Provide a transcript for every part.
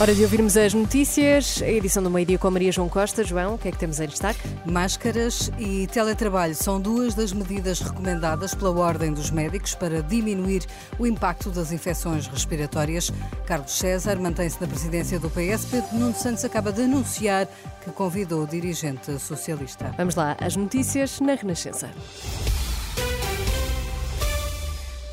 Hora de ouvirmos as notícias, a edição do meio-dia com a Maria João Costa. João, o que é que temos em destaque? Máscaras e teletrabalho são duas das medidas recomendadas pela Ordem dos Médicos para diminuir o impacto das infecções respiratórias. Carlos César mantém-se na presidência do PS. Pedro Nuno Santos acaba de anunciar que convidou o dirigente socialista. Vamos lá, as notícias na Renascença.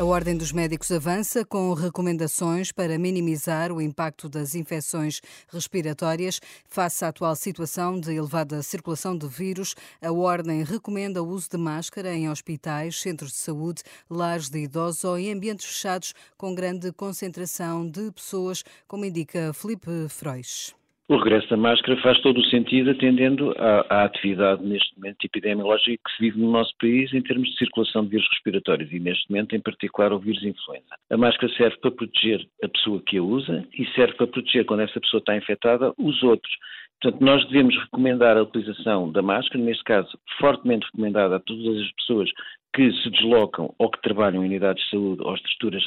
A Ordem dos Médicos avança com recomendações para minimizar o impacto das infecções respiratórias face à atual situação de elevada circulação de vírus. A Ordem recomenda o uso de máscara em hospitais, centros de saúde, lares de idosos ou em ambientes fechados com grande concentração de pessoas, como indica Felipe Frois. O regresso da máscara faz todo o sentido atendendo à, à, atividade neste momento epidemiológica que se vive no nosso país em termos de circulação de vírus respiratórios e neste momento em particular o vírus influenza. A máscara serve para proteger a pessoa que a usa e serve para proteger quando essa pessoa está infectada os outros. Portanto, nós devemos recomendar a utilização da máscara, neste caso, fortemente recomendada a todas as pessoas que se deslocam ou que trabalham em unidades de saúde ou estruturas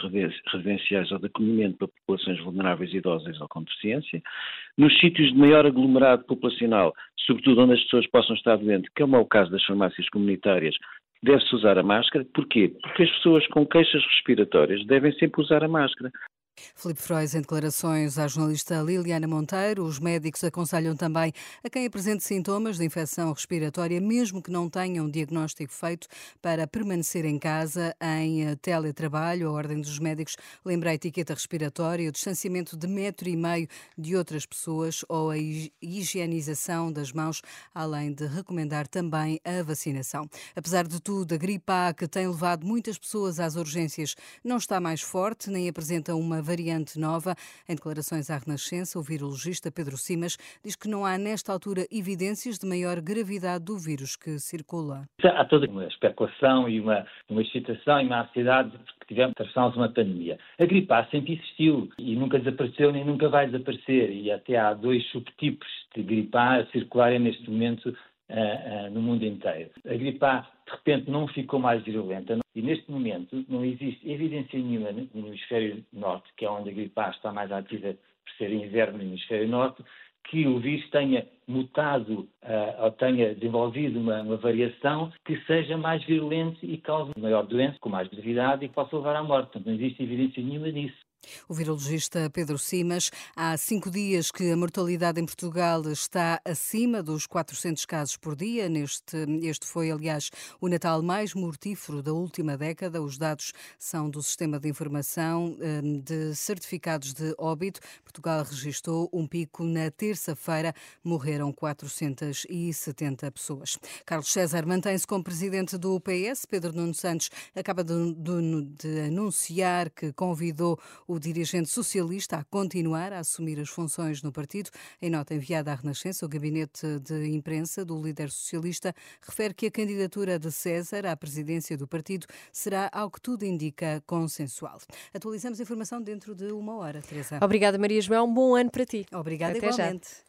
residenciais ou de acolhimento para populações vulneráveis, idosas ou com deficiência, nos sítios de maior aglomerado populacional, sobretudo onde as pessoas possam estar doentes, que é o caso das farmácias comunitárias, deve-se usar a máscara. Porquê? Porque as pessoas com queixas respiratórias devem sempre usar a máscara. Filipe Frois, em declarações à jornalista Liliana Monteiro, os médicos aconselham também a quem apresente sintomas de infecção respiratória, mesmo que não tenham um diagnóstico feito, para permanecer em casa em eh, teletrabalho. A Ordem dos Médicos lembra a etiqueta respiratória, o distanciamento de metro e meio de outras pessoas ou a higienização das mãos, além de recomendar também a vacinação. Apesar de tudo, a gripe A, que tem levado muitas pessoas às urgências, não está mais forte, nem apresenta uma variante nova. Em declarações à Renascença, o virologista Pedro Simas diz que não há, nesta altura, evidências de maior gravidade do vírus que circula. Há toda uma especulação e uma, uma excitação e uma ansiedade que tivemos, atravessamos uma pandemia. A gripe A sempre existiu e nunca desapareceu nem nunca vai desaparecer. E até há dois subtipos de gripe A a circularem neste momento Uh, uh, no mundo inteiro. A gripe A, de repente, não ficou mais virulenta e, neste momento, não existe evidência nenhuma no hemisfério norte, que é onde a gripe A está mais ativa por ser inverno no hemisfério norte, que o vírus tenha mutado uh, ou tenha desenvolvido uma, uma, variação que seja mais virulente e cause maior doença, com mais gravidade e que possa levar à morte. Não existe evidência nenhuma disso. O virologista Pedro Simas, há cinco dias que a mortalidade em Portugal está acima dos 400 casos por dia. Neste, este foi, aliás, o Natal mais mortífero da última década. Os dados são do Sistema de Informação hum, de Certificados de Óbito. Portugal registrou um pico na terça-feira. Morreram 470 pessoas. Carlos César mantém-se como presidente do PS. Pedro Nuno Santos acaba de, de, de anunciar que convidou o o dirigente socialista a continuar a assumir as funções no partido. Em nota enviada à Renascença, o gabinete de imprensa do líder socialista refere que a candidatura de César à presidência do partido será, ao que tudo indica, consensual. Atualizamos a informação dentro de uma hora, Teresa. Obrigada, Maria João. Um bom ano para ti. Obrigada Até igualmente. Já.